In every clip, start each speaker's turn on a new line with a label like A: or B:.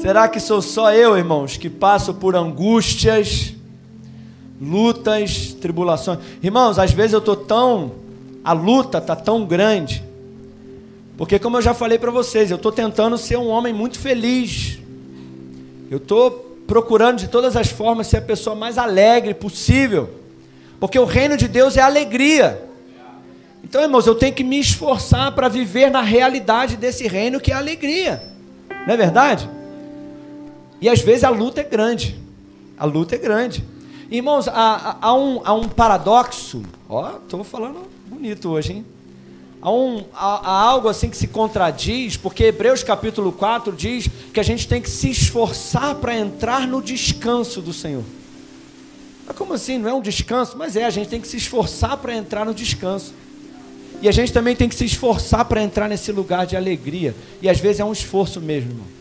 A: Será que sou só eu, irmãos, que passo por angústias, lutas, tribulações? Irmãos, às vezes eu estou tão. A luta está tão grande. Porque, como eu já falei para vocês, eu estou tentando ser um homem muito feliz. Eu estou procurando de todas as formas ser a pessoa mais alegre possível. Porque o reino de Deus é alegria. Então, irmãos, eu tenho que me esforçar para viver na realidade desse reino que é alegria. Não é verdade? E às vezes a luta é grande. A luta é grande. Irmãos, há, há, um, há um paradoxo. Ó, estou falando bonito hoje, hein? Há, um, há, há, algo assim que se contradiz, porque Hebreus capítulo 4 diz que a gente tem que se esforçar para entrar no descanso do Senhor. Mas como assim? Não é um descanso? Mas é, a gente tem que se esforçar para entrar no descanso. E a gente também tem que se esforçar para entrar nesse lugar de alegria. E às vezes é um esforço mesmo, irmão.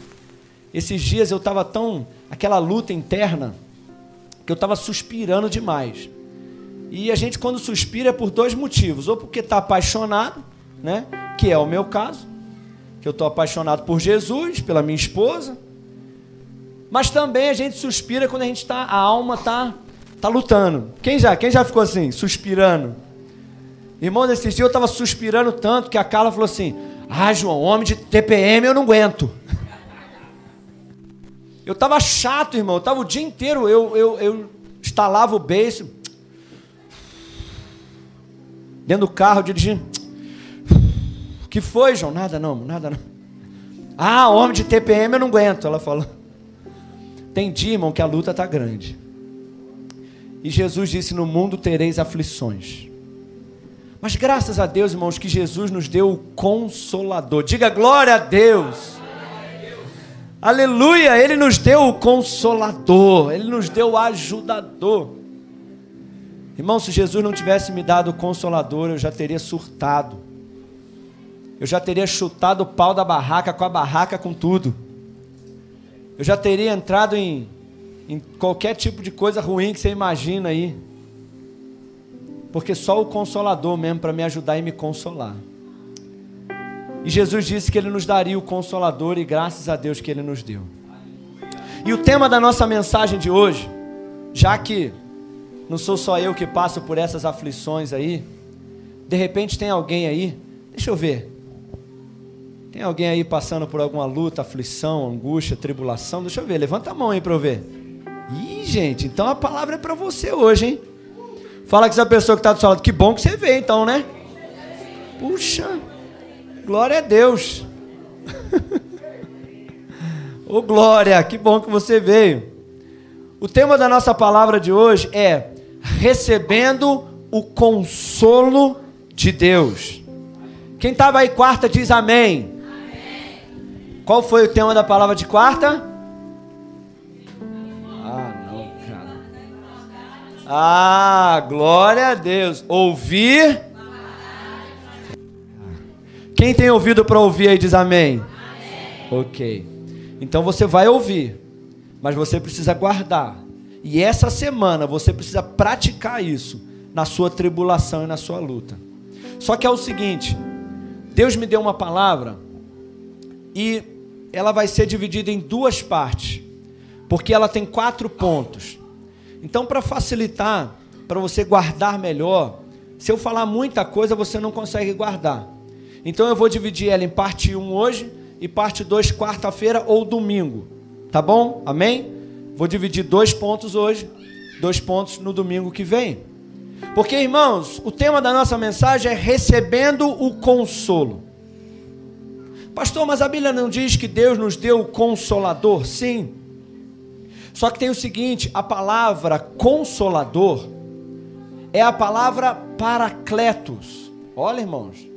A: Esses dias eu estava tão. aquela luta interna, que eu estava suspirando demais. E a gente, quando suspira, é por dois motivos: ou porque está apaixonado, né? que é o meu caso, que eu estou apaixonado por Jesus, pela minha esposa. Mas também a gente suspira quando a gente está, a alma está tá lutando. Quem já, quem já ficou assim, suspirando? Irmão, nesses dias eu estava suspirando tanto que a Carla falou assim: Ah, João, homem de TPM eu não aguento. Eu estava chato, irmão. Eu estava o dia inteiro, eu, eu, eu instalava o beijo. Dentro do carro, dirigindo. O que foi, João? Nada não, nada não. Ah, homem de TPM eu não aguento. Ela falou. Dia, irmão, que a luta está grande. E Jesus disse: No mundo tereis aflições. Mas graças a Deus, irmãos, que Jesus nos deu o consolador. Diga glória a Deus. Aleluia! Ele nos deu o consolador, ele nos deu o ajudador. Irmão, se Jesus não tivesse me dado o consolador, eu já teria surtado. Eu já teria chutado o pau da barraca com a barraca com tudo. Eu já teria entrado em, em qualquer tipo de coisa ruim que você imagina aí. Porque só o consolador mesmo para me ajudar e me consolar. E Jesus disse que Ele nos daria o consolador, e graças a Deus que Ele nos deu. E o tema da nossa mensagem de hoje, já que não sou só eu que passo por essas aflições aí, de repente tem alguém aí, deixa eu ver, tem alguém aí passando por alguma luta, aflição, angústia, tribulação? Deixa eu ver, levanta a mão aí para eu ver. Ih, gente, então a palavra é para você hoje, hein? Fala com essa pessoa que está do seu lado, que bom que você veio então, né? Puxa. Glória a Deus. Ô oh, glória, que bom que você veio. O tema da nossa palavra de hoje é recebendo o consolo de Deus. Quem estava aí quarta diz amém. amém. Qual foi o tema da palavra de quarta? Ah, não, cara. Ah, glória a Deus. Ouvir quem tem ouvido para ouvir aí diz amém. amém. Ok. Então você vai ouvir, mas você precisa guardar. E essa semana você precisa praticar isso na sua tribulação e na sua luta. Só que é o seguinte: Deus me deu uma palavra e ela vai ser dividida em duas partes, porque ela tem quatro pontos. Então, para facilitar, para você guardar melhor, se eu falar muita coisa, você não consegue guardar. Então eu vou dividir ela em parte 1 hoje e parte 2 quarta-feira ou domingo. Tá bom? Amém? Vou dividir dois pontos hoje, dois pontos no domingo que vem. Porque, irmãos, o tema da nossa mensagem é recebendo o consolo. Pastor, mas a Bíblia não diz que Deus nos deu o consolador? Sim. Só que tem o seguinte: a palavra consolador é a palavra paracletos. Olha, irmãos,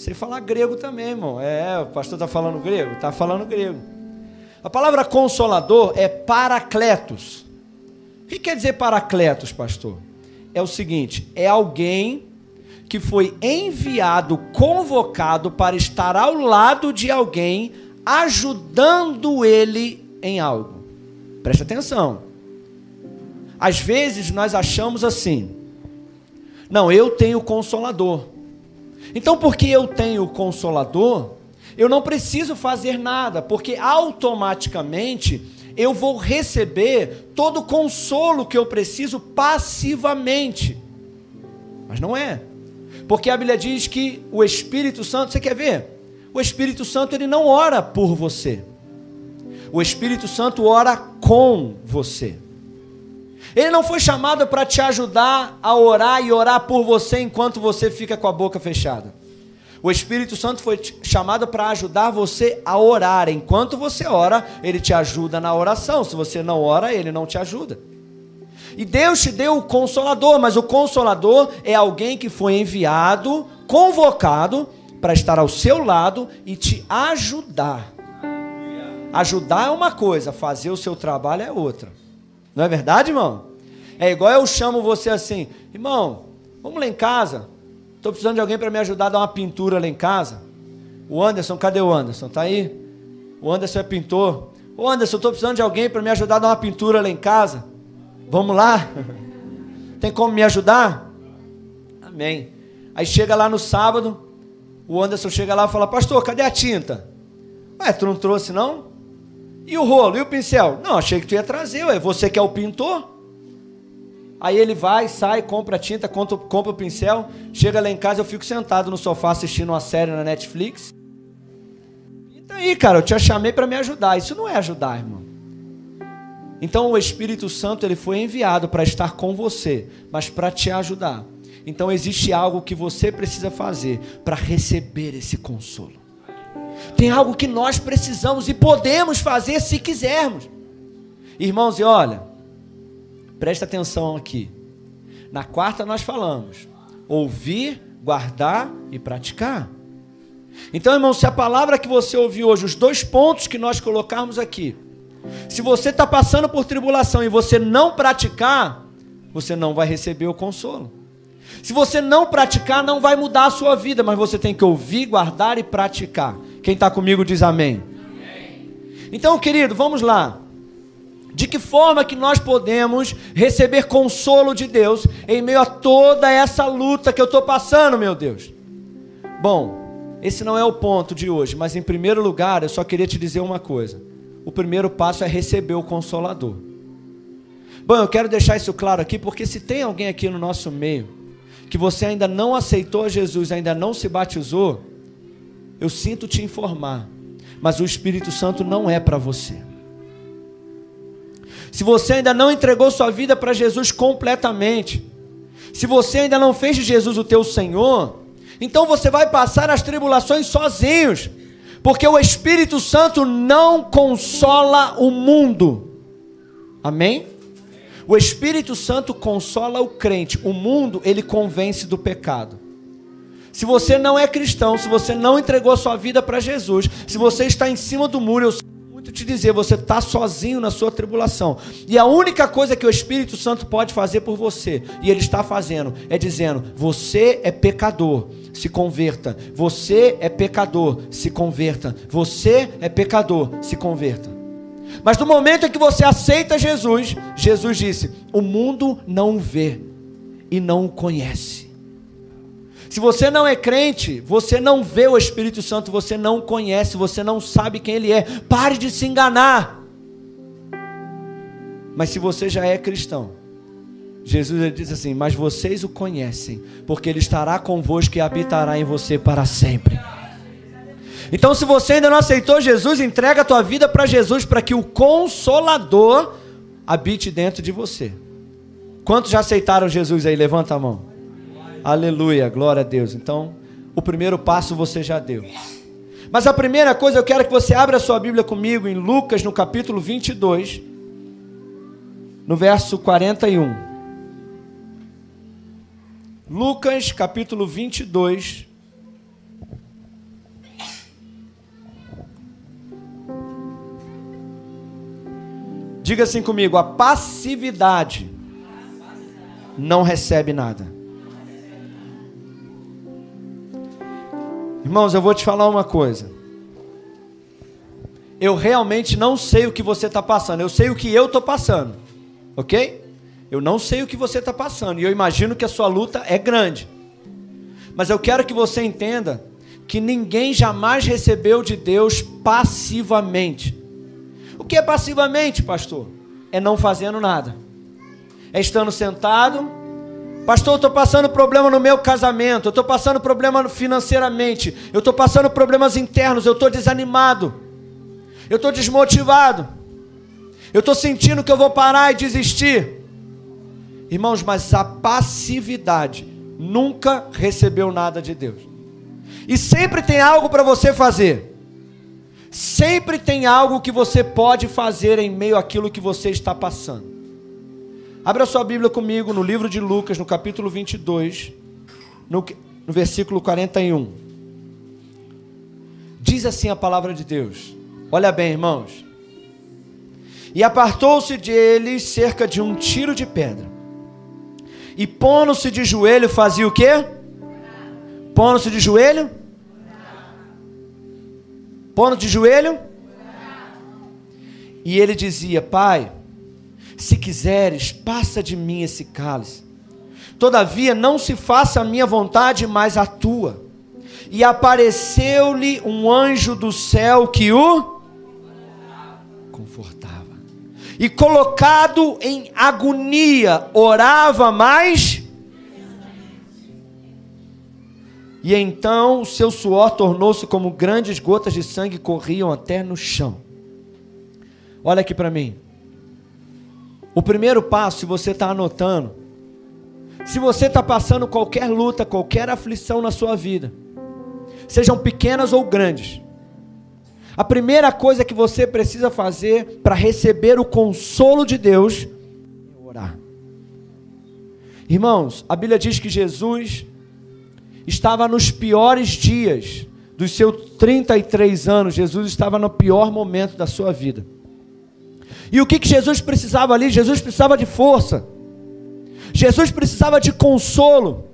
A: Sei falar grego também, irmão. É, o pastor está falando grego? Está falando grego. A palavra consolador é paracletos. O que quer dizer paracletos, pastor? É o seguinte: é alguém que foi enviado, convocado para estar ao lado de alguém, ajudando ele em algo. Preste atenção. Às vezes nós achamos assim: não, eu tenho consolador. Então, porque eu tenho o consolador, eu não preciso fazer nada, porque automaticamente eu vou receber todo o consolo que eu preciso passivamente. Mas não é. Porque a Bíblia diz que o Espírito Santo, você quer ver? O Espírito Santo ele não ora por você. O Espírito Santo ora com você. Ele não foi chamado para te ajudar a orar e orar por você enquanto você fica com a boca fechada. O Espírito Santo foi chamado para ajudar você a orar. Enquanto você ora, ele te ajuda na oração. Se você não ora, ele não te ajuda. E Deus te deu o consolador, mas o consolador é alguém que foi enviado, convocado para estar ao seu lado e te ajudar. Ajudar é uma coisa, fazer o seu trabalho é outra. Não é verdade, irmão? É igual eu chamo você assim, irmão, vamos lá em casa. Estou precisando de alguém para me ajudar a dar uma pintura lá em casa. O Anderson, cadê o Anderson? Tá aí? O Anderson é pintor. Ô Anderson, estou precisando de alguém para me ajudar a dar uma pintura lá em casa. Vamos lá? Tem como me ajudar? Amém. Aí chega lá no sábado, o Anderson chega lá e fala: Pastor, cadê a tinta? Ué, tu não trouxe não? E o rolo? E o pincel? Não, achei que tu ia trazer, ué. Você que é o pintor? Aí ele vai, sai, compra a tinta, compra, compra o pincel, chega lá em casa, eu fico sentado no sofá assistindo uma série na Netflix. Tá aí, cara, eu te chamei para me ajudar. Isso não é ajudar, irmão. Então o Espírito Santo ele foi enviado para estar com você, mas para te ajudar. Então existe algo que você precisa fazer para receber esse consolo. Tem algo que nós precisamos e podemos fazer se quisermos. Irmãos, e olha, Presta atenção aqui. Na quarta nós falamos: ouvir, guardar e praticar. Então, irmão, se a palavra que você ouviu hoje, os dois pontos que nós colocarmos aqui, se você está passando por tribulação e você não praticar, você não vai receber o consolo. Se você não praticar, não vai mudar a sua vida, mas você tem que ouvir, guardar e praticar. Quem está comigo diz amém. amém. Então, querido, vamos lá. De que forma que nós podemos receber consolo de Deus em meio a toda essa luta que eu estou passando, meu Deus? Bom, esse não é o ponto de hoje, mas em primeiro lugar eu só queria te dizer uma coisa. O primeiro passo é receber o Consolador. Bom, eu quero deixar isso claro aqui, porque se tem alguém aqui no nosso meio que você ainda não aceitou Jesus, ainda não se batizou, eu sinto te informar, mas o Espírito Santo não é para você. Se você ainda não entregou sua vida para Jesus completamente, se você ainda não fez de Jesus o teu Senhor, então você vai passar as tribulações sozinhos, porque o Espírito Santo não consola o mundo. Amém? O Espírito Santo consola o crente, o mundo ele convence do pecado. Se você não é cristão, se você não entregou sua vida para Jesus, se você está em cima do muro, eu muito te dizer, você está sozinho na sua tribulação. E a única coisa que o Espírito Santo pode fazer por você, e ele está fazendo, é dizendo: você é pecador, se converta. Você é pecador, se converta. Você é pecador, se converta. Mas no momento em que você aceita Jesus, Jesus disse: o mundo não o vê e não o conhece. Se você não é crente, você não vê o Espírito Santo, você não conhece, você não sabe quem ele é. Pare de se enganar. Mas se você já é cristão, Jesus ele diz assim: Mas vocês o conhecem, porque ele estará convosco e habitará em você para sempre. Então, se você ainda não aceitou Jesus, entrega a tua vida para Jesus, para que o Consolador habite dentro de você. Quantos já aceitaram Jesus aí? Levanta a mão. Aleluia, glória a Deus. Então, o primeiro passo você já deu. Mas a primeira coisa, eu quero que você abra a sua Bíblia comigo em Lucas, no capítulo 22, no verso 41. Lucas, capítulo 22. Diga assim comigo: a passividade não recebe nada. Irmãos, eu vou te falar uma coisa. Eu realmente não sei o que você está passando, eu sei o que eu estou passando, ok? Eu não sei o que você está passando, e eu imagino que a sua luta é grande. Mas eu quero que você entenda que ninguém jamais recebeu de Deus passivamente. O que é passivamente, pastor? É não fazendo nada. É estando sentado. Pastor, eu estou passando problema no meu casamento, eu estou passando problema financeiramente, eu estou passando problemas internos, eu estou desanimado, eu estou desmotivado, eu estou sentindo que eu vou parar e desistir. Irmãos, mas a passividade nunca recebeu nada de Deus. E sempre tem algo para você fazer. Sempre tem algo que você pode fazer em meio àquilo que você está passando. Abra sua Bíblia comigo no livro de Lucas, no capítulo 22, no, no versículo 41. Diz assim a palavra de Deus. Olha bem, irmãos. E apartou-se de cerca de um tiro de pedra. E pondo-se de joelho, fazia o quê? Pondo-se de joelho, pondo de joelho. E ele dizia: Pai, se quiseres, passa de mim esse cálice. Todavia, não se faça a minha vontade, mas a tua. E apareceu-lhe um anjo do céu que o confortava. E colocado em agonia, orava mais E então o seu suor tornou-se como grandes gotas de sangue corriam até no chão. Olha aqui para mim. O primeiro passo, se você está anotando, se você está passando qualquer luta, qualquer aflição na sua vida, sejam pequenas ou grandes, a primeira coisa que você precisa fazer para receber o consolo de Deus é orar. Irmãos, a Bíblia diz que Jesus estava nos piores dias dos seus 33 anos, Jesus estava no pior momento da sua vida. E o que, que Jesus precisava ali? Jesus precisava de força, Jesus precisava de consolo,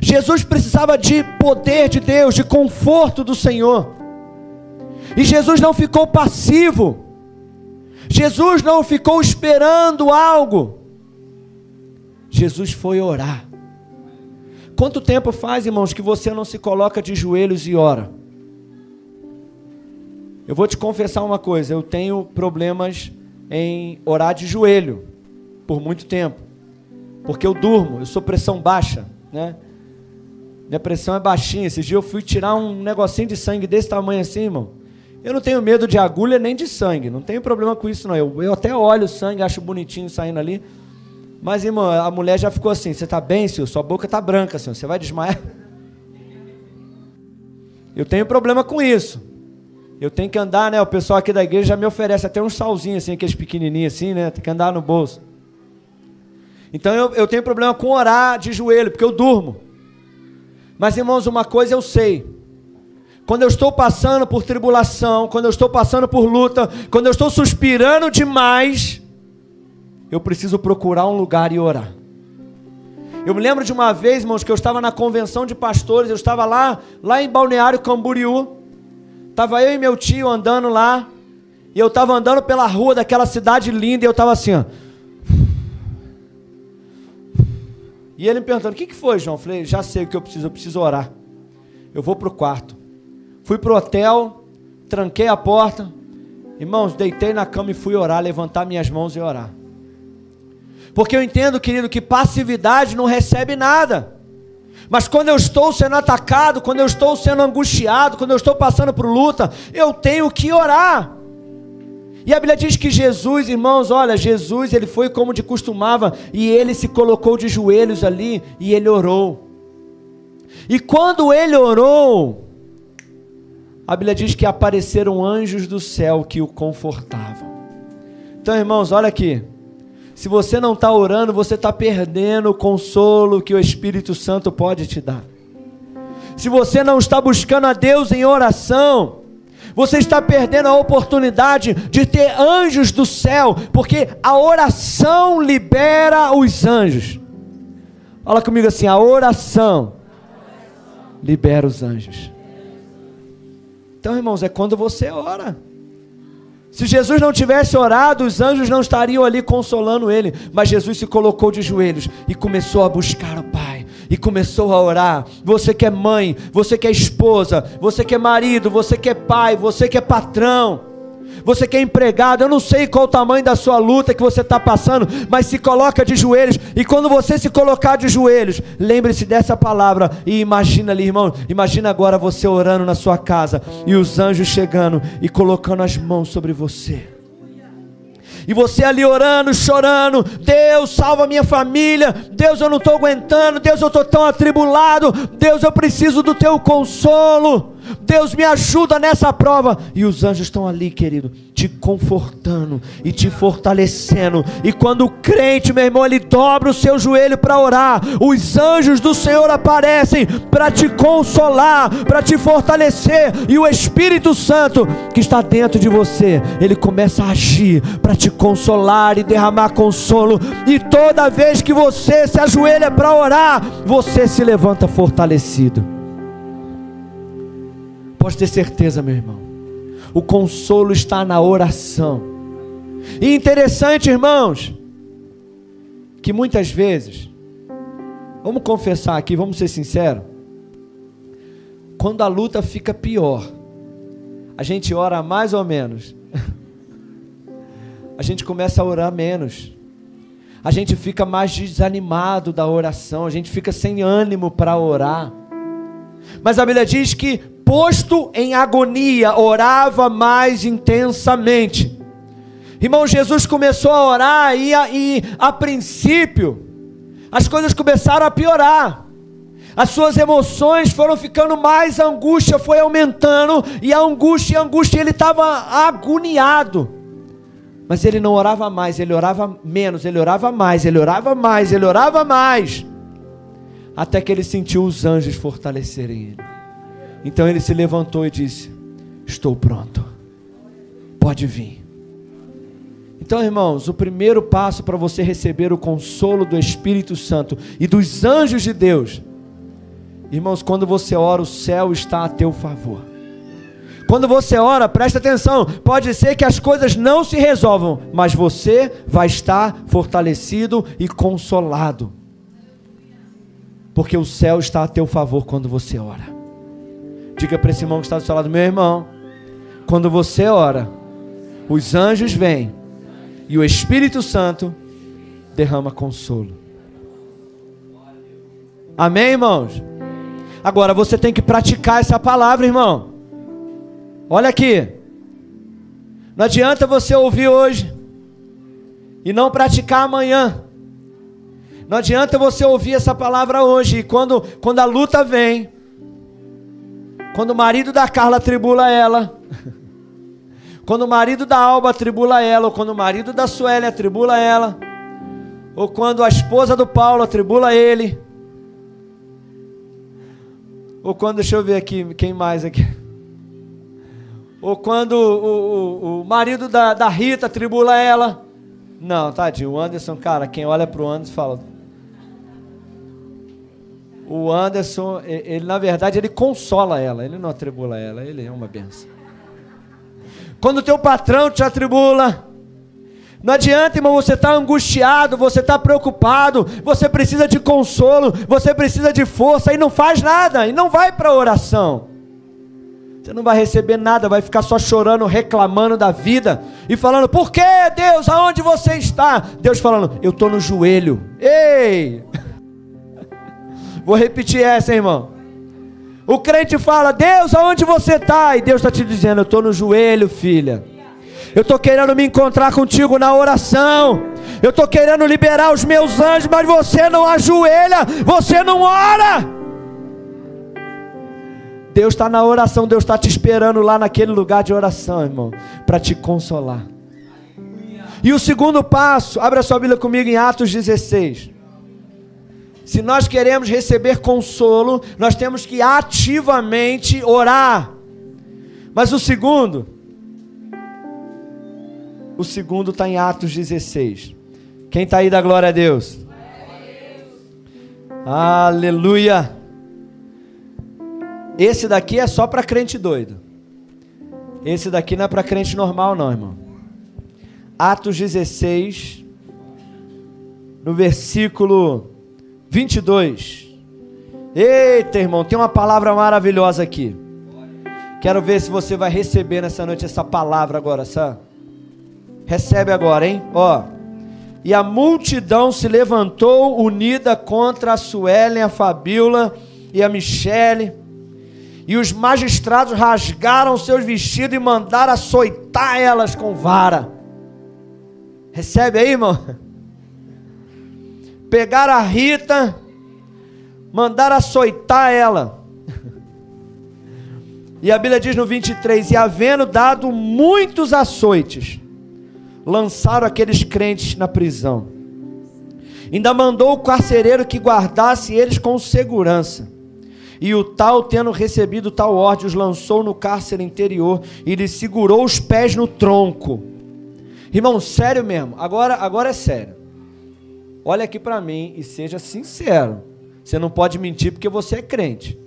A: Jesus precisava de poder de Deus, de conforto do Senhor. E Jesus não ficou passivo, Jesus não ficou esperando algo, Jesus foi orar. Quanto tempo faz, irmãos, que você não se coloca de joelhos e ora? Eu vou te confessar uma coisa, eu tenho problemas em orar de joelho por muito tempo. Porque eu durmo, eu sou pressão baixa, né? Minha pressão é baixinha. Esse dia eu fui tirar um negocinho de sangue desse tamanho assim, irmão. Eu não tenho medo de agulha nem de sangue, não tenho problema com isso não. Eu, eu até olho o sangue, acho bonitinho saindo ali. Mas, irmão, a mulher já ficou assim: Você está bem, senhor? Sua boca está branca, senhor. Você vai desmaiar? Eu tenho problema com isso. Eu tenho que andar, né? O pessoal aqui da igreja já me oferece até uns salzinhos, assim, aqueles pequenininhos, assim, né? Tem que andar no bolso. Então eu, eu tenho problema com orar de joelho, porque eu durmo. Mas, irmãos, uma coisa eu sei. Quando eu estou passando por tribulação, quando eu estou passando por luta, quando eu estou suspirando demais, eu preciso procurar um lugar e orar. Eu me lembro de uma vez, irmãos, que eu estava na convenção de pastores, eu estava lá, lá em Balneário Camboriú. Estava eu e meu tio andando lá, e eu estava andando pela rua daquela cidade linda, e eu estava assim, ó. E ele me perguntando: O que, que foi, João? Eu falei: Já sei o que eu preciso, eu preciso orar. Eu vou para o quarto. Fui para o hotel, tranquei a porta. Irmãos, deitei na cama e fui orar, levantar minhas mãos e orar. Porque eu entendo, querido, que passividade não recebe nada. Mas quando eu estou sendo atacado, quando eu estou sendo angustiado, quando eu estou passando por luta, eu tenho que orar. E a Bíblia diz que Jesus, irmãos, olha, Jesus, ele foi como de costumava, e ele se colocou de joelhos ali e ele orou. E quando ele orou, a Bíblia diz que apareceram anjos do céu que o confortavam. Então, irmãos, olha aqui. Se você não está orando, você está perdendo o consolo que o Espírito Santo pode te dar. Se você não está buscando a Deus em oração, você está perdendo a oportunidade de ter anjos do céu, porque a oração libera os anjos. Fala comigo assim: a oração libera os anjos. Então, irmãos, é quando você ora. Se Jesus não tivesse orado, os anjos não estariam ali consolando ele, mas Jesus se colocou de joelhos e começou a buscar o Pai, e começou a orar. Você que é mãe, você que é esposa, você que é marido, você que é pai, você que é patrão você que é empregado, eu não sei qual o tamanho da sua luta que você está passando, mas se coloca de joelhos, e quando você se colocar de joelhos, lembre-se dessa palavra e imagina ali, irmão, imagina agora você orando na sua casa e os anjos chegando e colocando as mãos sobre você. E você ali orando, chorando, Deus salva minha família, Deus eu não estou aguentando, Deus eu estou tão atribulado, Deus eu preciso do teu consolo. Deus me ajuda nessa prova. E os anjos estão ali, querido, te confortando e te fortalecendo. E quando o crente, meu irmão, ele dobra o seu joelho para orar, os anjos do Senhor aparecem para te consolar, para te fortalecer. E o Espírito Santo que está dentro de você, ele começa a agir para te consolar e derramar consolo. E toda vez que você se ajoelha para orar, você se levanta fortalecido. Pode ter certeza, meu irmão. O consolo está na oração. E interessante, irmãos, que muitas vezes, vamos confessar aqui, vamos ser sinceros, quando a luta fica pior, a gente ora mais ou menos, a gente começa a orar menos, a gente fica mais desanimado da oração, a gente fica sem ânimo para orar. Mas a Bíblia diz que posto em agonia, orava mais intensamente. Irmão, Jesus começou a orar e a, e a princípio as coisas começaram a piorar. As suas emoções foram ficando mais, a angústia foi aumentando, e a angústia, a angústia, ele estava agoniado. Mas ele não orava mais, ele orava menos, ele orava mais, ele orava mais, ele orava mais. Até que ele sentiu os anjos fortalecerem ele. Então ele se levantou e disse: Estou pronto, pode vir. Então, irmãos, o primeiro passo para você receber o consolo do Espírito Santo e dos anjos de Deus, irmãos, quando você ora, o céu está a teu favor. Quando você ora, presta atenção, pode ser que as coisas não se resolvam, mas você vai estar fortalecido e consolado, porque o céu está a teu favor quando você ora. Diga para esse irmão que está do seu lado, meu irmão, quando você ora, os anjos vêm e o Espírito Santo derrama consolo. Amém, irmãos? Agora você tem que praticar essa palavra, irmão. Olha aqui. Não adianta você ouvir hoje e não praticar amanhã. Não adianta você ouvir essa palavra hoje e quando, quando a luta vem, quando o marido da Carla tribula ela, quando o marido da Alba tribula ela, ou quando o marido da Suélia tribula ela, ou quando a esposa do Paulo tribula ele, ou quando, deixa eu ver aqui, quem mais aqui? Ou quando o, o, o marido da, da Rita tribula ela. Não, tadinho, o Anderson, cara, quem olha para o Anderson fala, o Anderson, ele na verdade, ele consola ela, ele não atribula ela, ele é uma benção. Quando o teu patrão te atribula, não adianta, irmão, você está angustiado, você está preocupado, você precisa de consolo, você precisa de força e não faz nada, e não vai para a oração. Você não vai receber nada, vai ficar só chorando, reclamando da vida e falando: Por que, Deus, aonde você está? Deus falando: Eu estou no joelho. Ei! Vou repetir essa, irmão. O crente fala: Deus, aonde você está? E Deus está te dizendo: Eu estou no joelho, filha. Eu estou querendo me encontrar contigo na oração. Eu estou querendo liberar os meus anjos, mas você não ajoelha, você não ora. Deus está na oração, Deus está te esperando lá naquele lugar de oração, irmão, para te consolar. E o segundo passo, abra sua Bíblia comigo em Atos 16. Se nós queremos receber consolo, nós temos que ativamente orar. Mas o segundo, o segundo está em Atos 16. Quem está aí da glória a Deus? Aleluia. Esse daqui é só para crente doido. Esse daqui não é para crente normal, não, irmão. Atos 16, no versículo 22. Eita, irmão, tem uma palavra maravilhosa aqui. Quero ver se você vai receber nessa noite essa palavra agora, sabe? Recebe agora, hein? Ó. E a multidão se levantou unida contra a Suelen, a Fabíola e a Michele. E os magistrados rasgaram seus vestidos e mandaram açoitar elas com vara. Recebe aí, irmão? Pegaram a Rita, mandaram açoitar ela. E a Bíblia diz no 23: E havendo dado muitos açoites, lançaram aqueles crentes na prisão. Ainda mandou o carcereiro que guardasse eles com segurança. E o tal, tendo recebido tal ordem, os lançou no cárcere interior e lhe segurou os pés no tronco. Irmão, sério mesmo, agora, agora é sério. Olha aqui para mim e seja sincero. Você não pode mentir porque você é crente.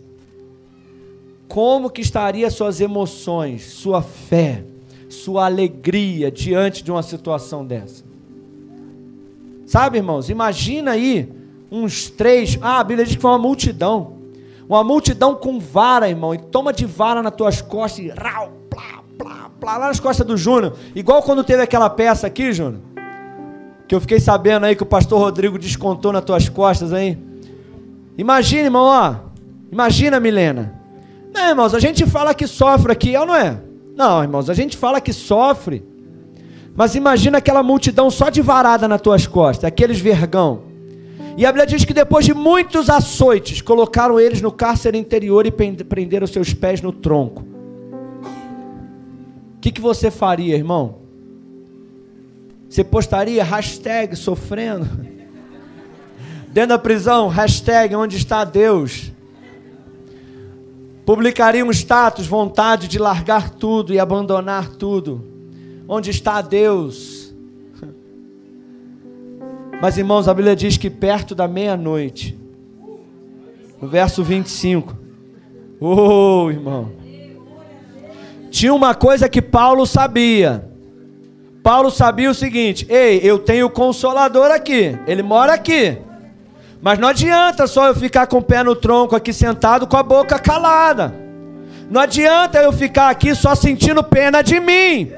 A: Como que estaria suas emoções, sua fé, sua alegria diante de uma situação dessa? Sabe, irmãos, imagina aí uns três, ah, a Bíblia diz que foi uma multidão. Uma multidão com vara, irmão, e toma de vara nas tuas costas e rau, plá, plá, plá, lá nas costas do Júnior. Igual quando teve aquela peça aqui, Júnior, que eu fiquei sabendo aí que o pastor Rodrigo descontou nas tuas costas aí. Imagina, irmão, ó. Imagina, Milena. Não, irmãos, a gente fala que sofre aqui, é ou não é? Não, irmãos, a gente fala que sofre. Mas imagina aquela multidão só de varada nas tuas costas, aqueles vergão. E a Bíblia diz que depois de muitos açoites, colocaram eles no cárcere interior e prenderam seus pés no tronco. O que, que você faria, irmão? Você postaria hashtag sofrendo? Dentro da prisão, hashtag onde está Deus? Publicaria um status, vontade de largar tudo e abandonar tudo. Onde está Deus? Mas irmãos, a Bíblia diz que perto da meia-noite, no verso 25, oh irmão, tinha uma coisa que Paulo sabia. Paulo sabia o seguinte: ei, eu tenho o consolador aqui, ele mora aqui. Mas não adianta só eu ficar com o pé no tronco aqui sentado com a boca calada. Não adianta eu ficar aqui só sentindo pena de mim.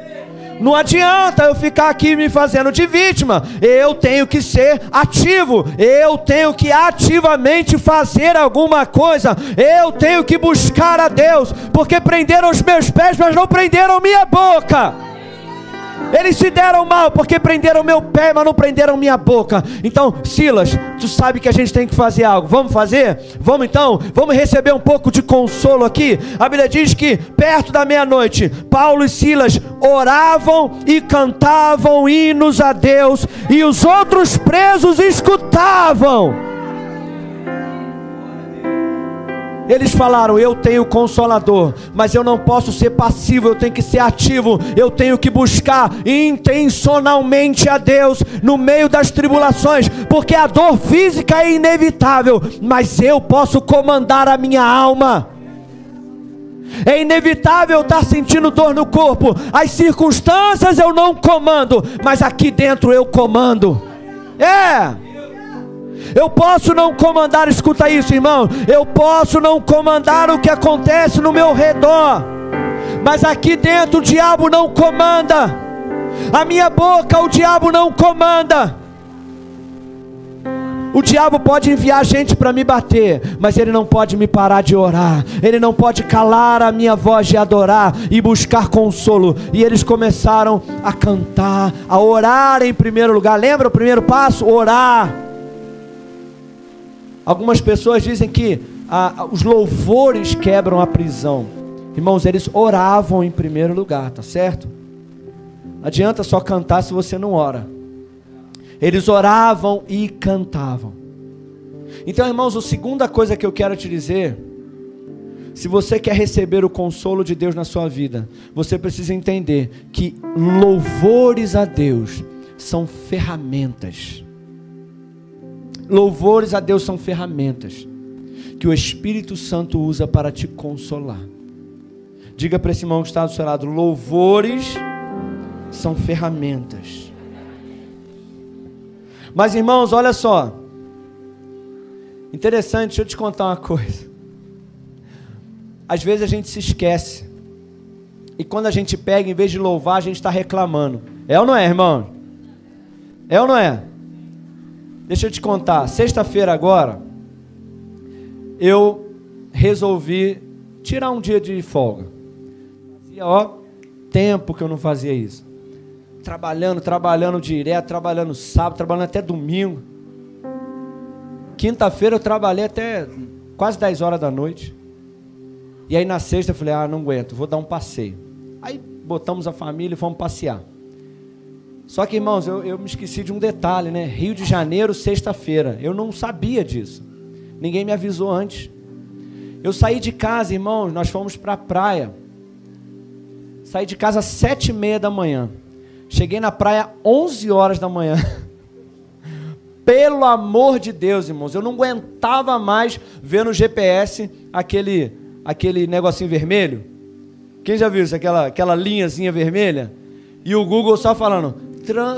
A: Não adianta eu ficar aqui me fazendo de vítima. Eu tenho que ser ativo. Eu tenho que ativamente fazer alguma coisa. Eu tenho que buscar a Deus. Porque prenderam os meus pés, mas não prenderam minha boca. Eles se deram mal porque prenderam meu pé, mas não prenderam minha boca. Então, Silas, tu sabe que a gente tem que fazer algo. Vamos fazer? Vamos então? Vamos receber um pouco de consolo aqui. A Bíblia diz que perto da meia-noite, Paulo e Silas oravam e cantavam hinos a Deus, e os outros presos escutavam. Eles falaram: Eu tenho consolador, mas eu não posso ser passivo, eu tenho que ser ativo, eu tenho que buscar intencionalmente a Deus no meio das tribulações, porque a dor física é inevitável, mas eu posso comandar a minha alma. É inevitável estar sentindo dor no corpo, as circunstâncias eu não comando, mas aqui dentro eu comando. É. Eu posso não comandar, escuta isso, irmão. Eu posso não comandar o que acontece no meu redor, mas aqui dentro o diabo não comanda. A minha boca o diabo não comanda. O diabo pode enviar gente para me bater, mas ele não pode me parar de orar. Ele não pode calar a minha voz de adorar e buscar consolo. E eles começaram a cantar, a orar em primeiro lugar. Lembra o primeiro passo? Orar. Algumas pessoas dizem que ah, os louvores quebram a prisão. Irmãos, eles oravam em primeiro lugar, tá certo? Não adianta só cantar se você não ora. Eles oravam e cantavam. Então, irmãos, a segunda coisa que eu quero te dizer, se você quer receber o consolo de Deus na sua vida, você precisa entender que louvores a Deus são ferramentas Louvores a Deus são ferramentas que o Espírito Santo usa para te consolar. Diga para esse irmão que está do seu lado: louvores são ferramentas. Mas irmãos, olha só. Interessante, deixa eu te contar uma coisa. Às vezes a gente se esquece. E quando a gente pega, em vez de louvar, a gente está reclamando. É ou não é, irmão? É ou não é? Deixa eu te contar. Sexta-feira agora, eu resolvi tirar um dia de folga. Fazia, ó, tempo que eu não fazia isso. Trabalhando, trabalhando direto, trabalhando sábado, trabalhando até domingo. Quinta-feira eu trabalhei até quase 10 horas da noite. E aí na sexta eu falei, ah, não aguento, vou dar um passeio. Aí botamos a família e fomos passear. Só que, irmãos, eu, eu me esqueci de um detalhe, né? Rio de Janeiro, sexta-feira. Eu não sabia disso. Ninguém me avisou antes. Eu saí de casa, irmãos, nós fomos para a praia. Saí de casa às sete e meia da manhã. Cheguei na praia onze horas da manhã. Pelo amor de Deus, irmãos, eu não aguentava mais ver no GPS aquele, aquele negocinho vermelho. Quem já viu isso? Aquela, aquela linhazinha vermelha? E o Google só falando,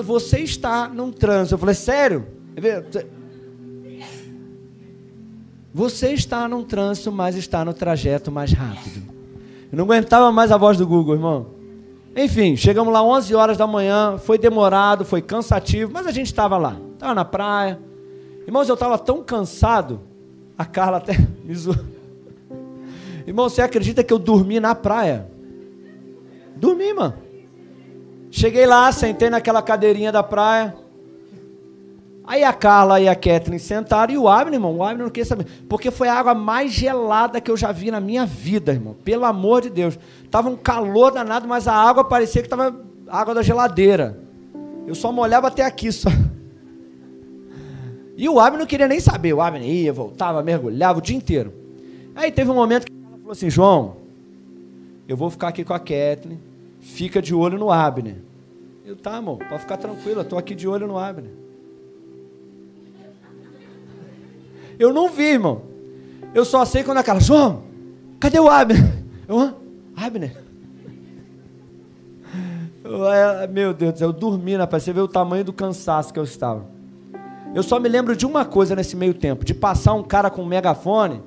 A: você está num trânsito. Eu falei, sério? Você está num trânsito, mas está no trajeto mais rápido. Eu não aguentava mais a voz do Google, irmão. Enfim, chegamos lá 11 horas da manhã, foi demorado, foi cansativo, mas a gente estava lá. Estava na praia. Irmãos, eu estava tão cansado, a Carla até me zoou. Irmão, você acredita que eu dormi na praia? Dormi, mano. Cheguei lá, sentei naquela cadeirinha da praia. Aí a Carla e a Kathleen sentaram e o Abner, irmão, o Abner não queria saber. Porque foi a água mais gelada que eu já vi na minha vida, irmão. Pelo amor de Deus. Tava um calor danado, mas a água parecia que tava água da geladeira. Eu só molhava até aqui só. E o Abner não queria nem saber. O Abner ia, voltava, mergulhava o dia inteiro. Aí teve um momento que ela falou assim: João, eu vou ficar aqui com a Kathleen, fica de olho no Abner. Eu, tá, amor, pode ficar tranquilo, eu tô aqui de olho no Abner. Eu não vi, irmão. Eu só sei quando aquela, João, cadê o Abner? Eu, Hã? Abner? Eu, é, meu Deus do céu, eu dormi, rapaz, você vê o tamanho do cansaço que eu estava. Eu só me lembro de uma coisa nesse meio tempo, de passar um cara com um megafone.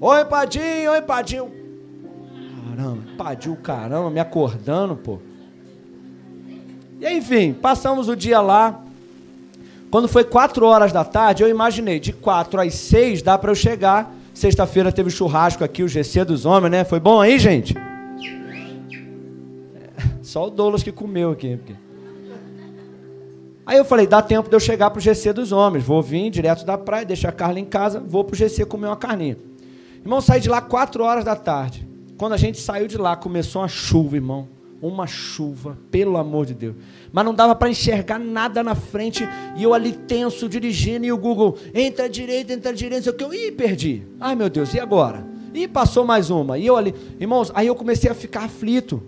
A: Oi, Padinho, oi, Padinho. Caramba, Padinho, caramba, me acordando, pô. E enfim, passamos o dia lá. Quando foi quatro horas da tarde, eu imaginei, de quatro às seis dá para eu chegar. Sexta-feira teve churrasco aqui, o GC dos homens, né? Foi bom aí, gente? É, só o Douglas que comeu aqui. Aí eu falei, dá tempo de eu chegar pro GC dos homens. Vou vir direto da praia, deixar a Carla em casa, vou pro GC comer uma carninha. Irmão, saí de lá 4 horas da tarde. Quando a gente saiu de lá, começou uma chuva, irmão. Uma chuva, pelo amor de Deus. Mas não dava para enxergar nada na frente. E eu ali tenso, dirigindo, e o Google, entra direita, entra direita, não sei o que. Ih, perdi. Ai, meu Deus, e agora? E passou mais uma. E eu ali, irmãos, aí eu comecei a ficar aflito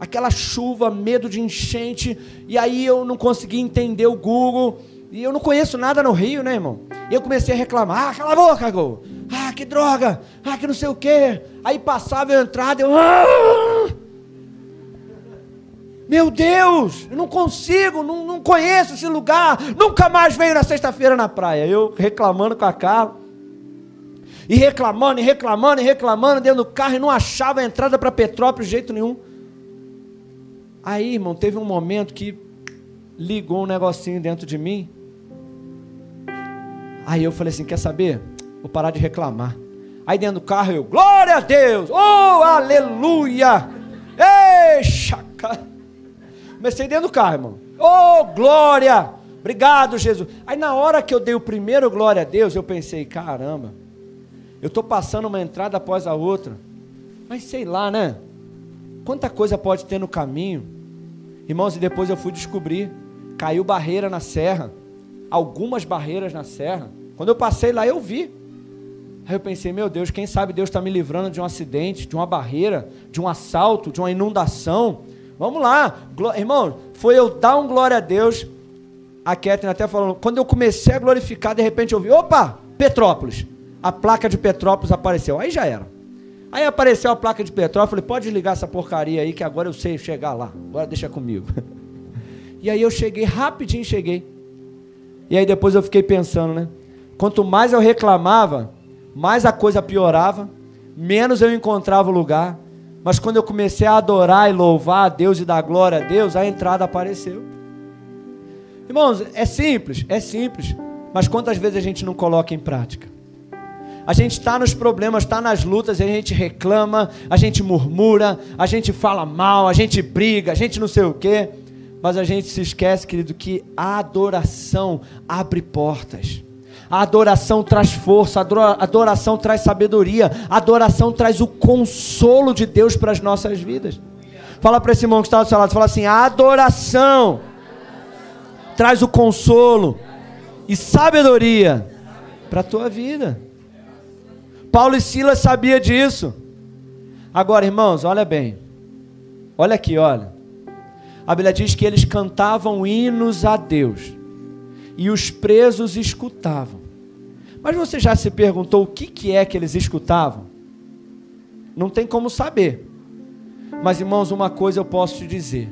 A: aquela chuva, medo de enchente, e aí eu não consegui entender o Google, e eu não conheço nada no Rio, né, irmão? E eu comecei a reclamar, ah, cala a boca, Google, ah, que droga, ah, que não sei o quê, aí passava a entrada, eu, ah! Meu Deus, eu não consigo, não, não conheço esse lugar, nunca mais venho na sexta-feira na praia. Eu reclamando com a Carla, e reclamando, e reclamando, e reclamando dentro do carro, e não achava a entrada para Petrópolis de jeito nenhum. Aí, irmão, teve um momento que ligou um negocinho dentro de mim. Aí eu falei assim: quer saber? Vou parar de reclamar. Aí dentro do carro eu, glória a Deus! Oh, aleluia! Ei, chaca! Comecei dentro do carro, irmão. Oh, glória! Obrigado, Jesus. Aí na hora que eu dei o primeiro glória a Deus, eu pensei: caramba, eu estou passando uma entrada após a outra. Mas sei lá, né? Quanta coisa pode ter no caminho. Irmãos, e depois eu fui descobrir. Caiu barreira na serra. Algumas barreiras na serra. Quando eu passei lá, eu vi. Aí eu pensei, meu Deus, quem sabe Deus está me livrando de um acidente, de uma barreira, de um assalto, de uma inundação. Vamos lá. Irmão, foi eu dar um glória a Deus. A Ketrin até falou, quando eu comecei a glorificar, de repente eu vi, opa, Petrópolis. A placa de Petrópolis apareceu. Aí já era. Aí apareceu a placa de petróleo, eu falei, pode desligar essa porcaria aí que agora eu sei chegar lá. Agora deixa comigo. E aí eu cheguei, rapidinho cheguei. E aí depois eu fiquei pensando, né? quanto mais eu reclamava, mais a coisa piorava, menos eu encontrava o lugar. Mas quando eu comecei a adorar e louvar a Deus e dar glória a Deus, a entrada apareceu. Irmãos, é simples, é simples. Mas quantas vezes a gente não coloca em prática? A gente está nos problemas, está nas lutas, a gente reclama, a gente murmura, a gente fala mal, a gente briga, a gente não sei o quê. Mas a gente se esquece, querido, que a adoração abre portas. A adoração traz força, a adoração traz sabedoria, a adoração traz o consolo de Deus para as nossas vidas. Fala para esse irmão que está do seu lado, fala assim: a adoração traz o consolo e sabedoria para a tua vida. Paulo e Silas sabia disso. Agora, irmãos, olha bem. Olha aqui, olha. A Bíblia diz que eles cantavam hinos a Deus e os presos escutavam. Mas você já se perguntou o que, que é que eles escutavam? Não tem como saber. Mas, irmãos, uma coisa eu posso te dizer.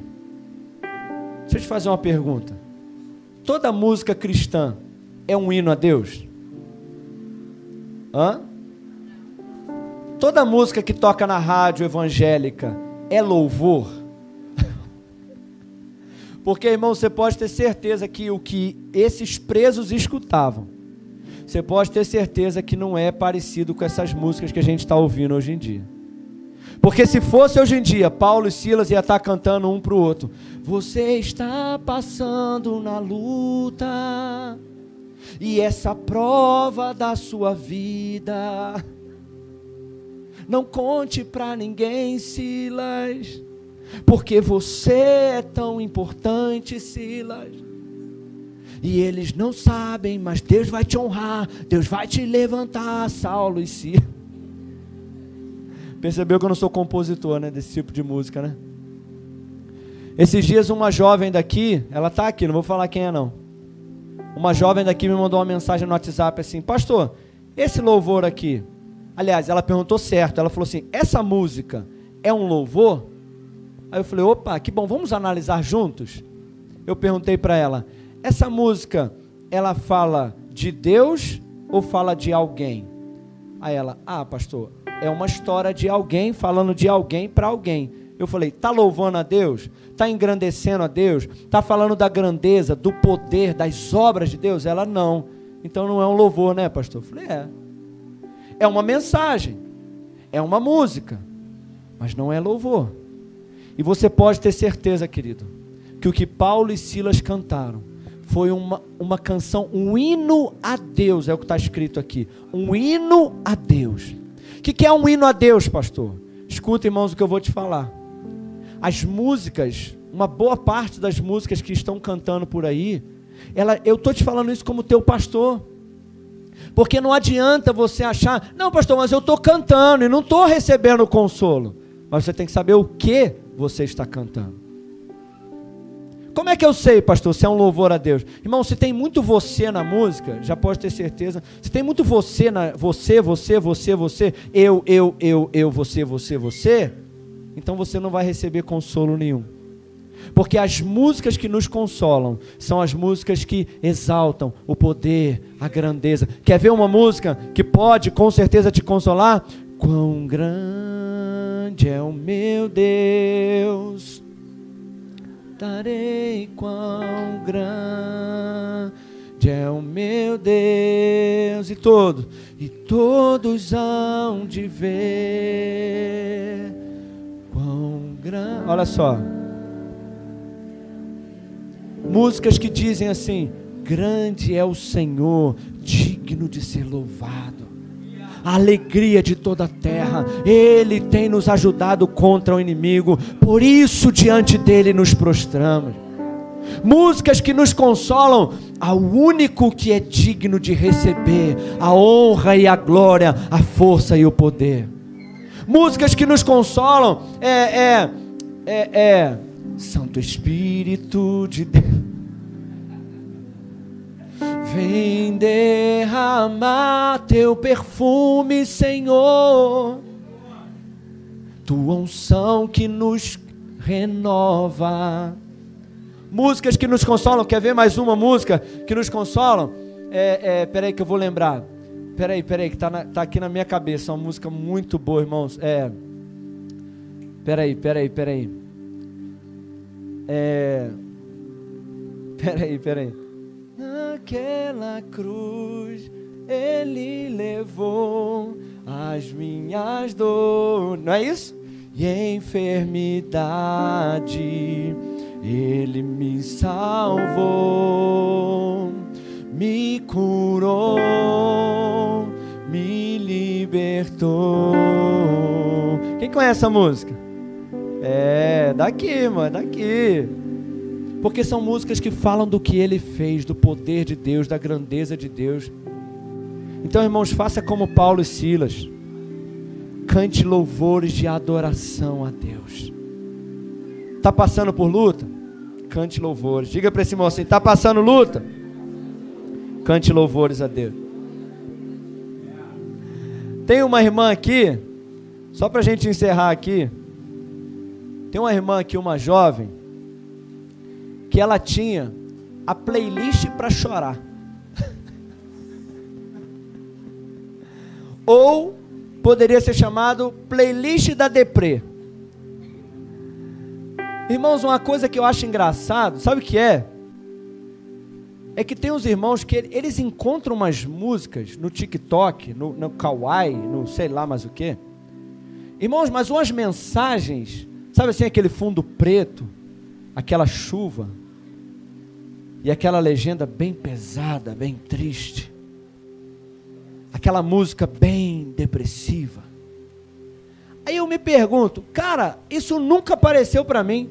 A: Deixa eu te fazer uma pergunta. Toda música cristã é um hino a Deus? Hã? Toda música que toca na rádio evangélica é louvor? Porque, irmão, você pode ter certeza que o que esses presos escutavam, você pode ter certeza que não é parecido com essas músicas que a gente está ouvindo hoje em dia. Porque se fosse hoje em dia, Paulo e Silas ia estar tá cantando um para o outro. Você está passando na luta e essa prova da sua vida. Não conte para ninguém, Silas, porque você é tão importante, Silas. E eles não sabem, mas Deus vai te honrar, Deus vai te levantar, Saulo e Silas. Percebeu que eu não sou compositor, né, desse tipo de música, né? Esses dias uma jovem daqui, ela está aqui, não vou falar quem é não uma jovem daqui me mandou uma mensagem no WhatsApp assim: Pastor, esse louvor aqui. Aliás, ela perguntou certo. Ela falou assim: Essa música é um louvor? Aí eu falei: Opa, que bom, vamos analisar juntos. Eu perguntei para ela: Essa música, ela fala de Deus ou fala de alguém? Aí ela: Ah, pastor, é uma história de alguém falando de alguém para alguém. Eu falei: Tá louvando a Deus? está engrandecendo a Deus, está falando da grandeza, do poder, das obras de Deus? Ela não. Então não é um louvor, né, pastor? Eu falei, é. É uma mensagem, é uma música, mas não é louvor. E você pode ter certeza, querido, que o que Paulo e Silas cantaram foi uma, uma canção, um hino a Deus, é o que está escrito aqui. Um hino a Deus. O que, que é um hino a Deus, pastor? Escuta, irmãos, o que eu vou te falar as músicas, uma boa parte das músicas que estão cantando por aí, ela, eu estou te falando isso como teu pastor. Porque não adianta você achar, não, pastor, mas eu estou cantando e não estou recebendo consolo. Mas você tem que saber o que você está cantando. Como é que eu sei, pastor, se é um louvor a Deus? Irmão, se tem muito você na música, já pode ter certeza. Se tem muito você na você, você, você, você, eu, eu, eu, eu, você, você, você, então você não vai receber consolo nenhum. Porque as músicas que nos consolam são as músicas que exaltam o poder, a grandeza. Quer ver uma música que pode com certeza te consolar? Quão grande é o meu Deus, darei quão grande é o meu Deus, e todos, e todos hão de ver Quão grande. Olha só. Músicas que dizem assim: Grande é o Senhor, digno de ser louvado. A alegria de toda a terra, Ele tem nos ajudado contra o inimigo, por isso diante dele nos prostramos. Músicas que nos consolam ao único que é digno de receber a honra e a glória, a força e o poder músicas que nos consolam. É, é, é, é Santo Espírito de Deus. Vem derramar teu perfume, Senhor. Tua unção que nos renova. Músicas que nos consolam. Quer ver mais uma música que nos consolam? É, é, peraí que eu vou lembrar. Peraí, peraí, que tá, na, tá aqui na minha cabeça. Uma música muito boa, irmãos. É. Peraí, peraí, peraí. É. Peraí, peraí. Naquela cruz ele levou as minhas dores. Não é isso? E enfermidade ele me salvou, me curou, me libertou. Quem conhece essa música? É, daqui, mano, daqui. Porque são músicas que falam do que ele fez, do poder de Deus, da grandeza de Deus. Então, irmãos, faça como Paulo e Silas. Cante louvores de adoração a Deus. Está passando por luta? Cante louvores. Diga para esse irmão assim: está passando luta? Cante louvores a Deus. Tem uma irmã aqui, só para a gente encerrar aqui. Tem uma irmã aqui, uma jovem, que ela tinha a playlist para chorar. Ou poderia ser chamado playlist da deprê. Irmãos, uma coisa que eu acho engraçado, sabe o que é? É que tem uns irmãos que eles encontram umas músicas no TikTok, no, no Kawaii, no sei lá mais o que. Irmãos, mas umas mensagens, sabe assim, aquele fundo preto, aquela chuva, e aquela legenda bem pesada, bem triste aquela música bem depressiva. Aí eu me pergunto, cara, isso nunca apareceu para mim.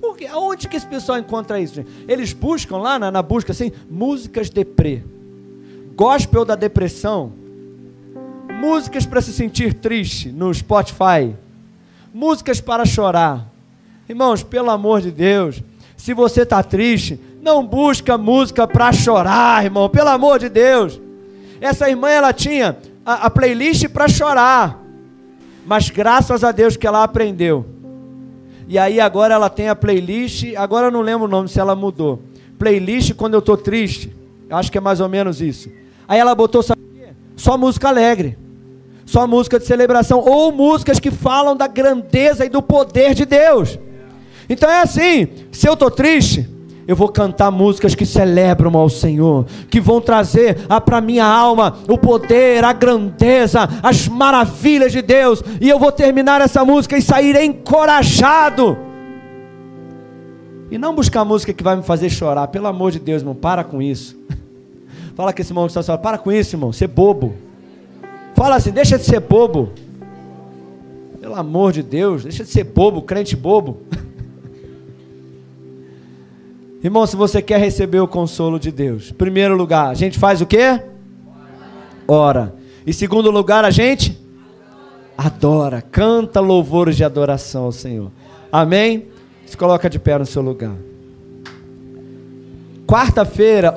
A: Por quê? Aonde que esse pessoal encontra isso? Eles buscam lá na, na busca assim, músicas deprê, gospel da depressão, músicas para se sentir triste no Spotify, músicas para chorar. Irmãos, pelo amor de Deus, se você está triste, não busca música para chorar, irmão, pelo amor de Deus. Essa irmã ela tinha a, a playlist para chorar, mas graças a Deus que ela aprendeu. E aí agora ela tem a playlist, agora eu não lembro o nome se ela mudou. Playlist quando eu estou triste. Acho que é mais ou menos isso. Aí ela botou só música alegre. Só música de celebração ou músicas que falam da grandeza e do poder de Deus. Então é assim, se eu estou triste, eu vou cantar músicas que celebram ao Senhor, que vão trazer para minha alma o poder, a grandeza, as maravilhas de Deus, e eu vou terminar essa música e sair encorajado. E não buscar música que vai me fazer chorar, pelo amor de Deus, irmão, para com isso. Fala com esse irmão que está para com isso, irmão, ser bobo. Fala assim, deixa de ser bobo. Pelo amor de Deus, deixa de ser bobo, crente bobo. Irmão, se você quer receber o consolo de Deus, primeiro lugar, a gente faz o quê? Ora. E segundo lugar, a gente adora, canta louvores de adoração ao Senhor. Amém? Se coloca de pé no seu lugar. Quarta-feira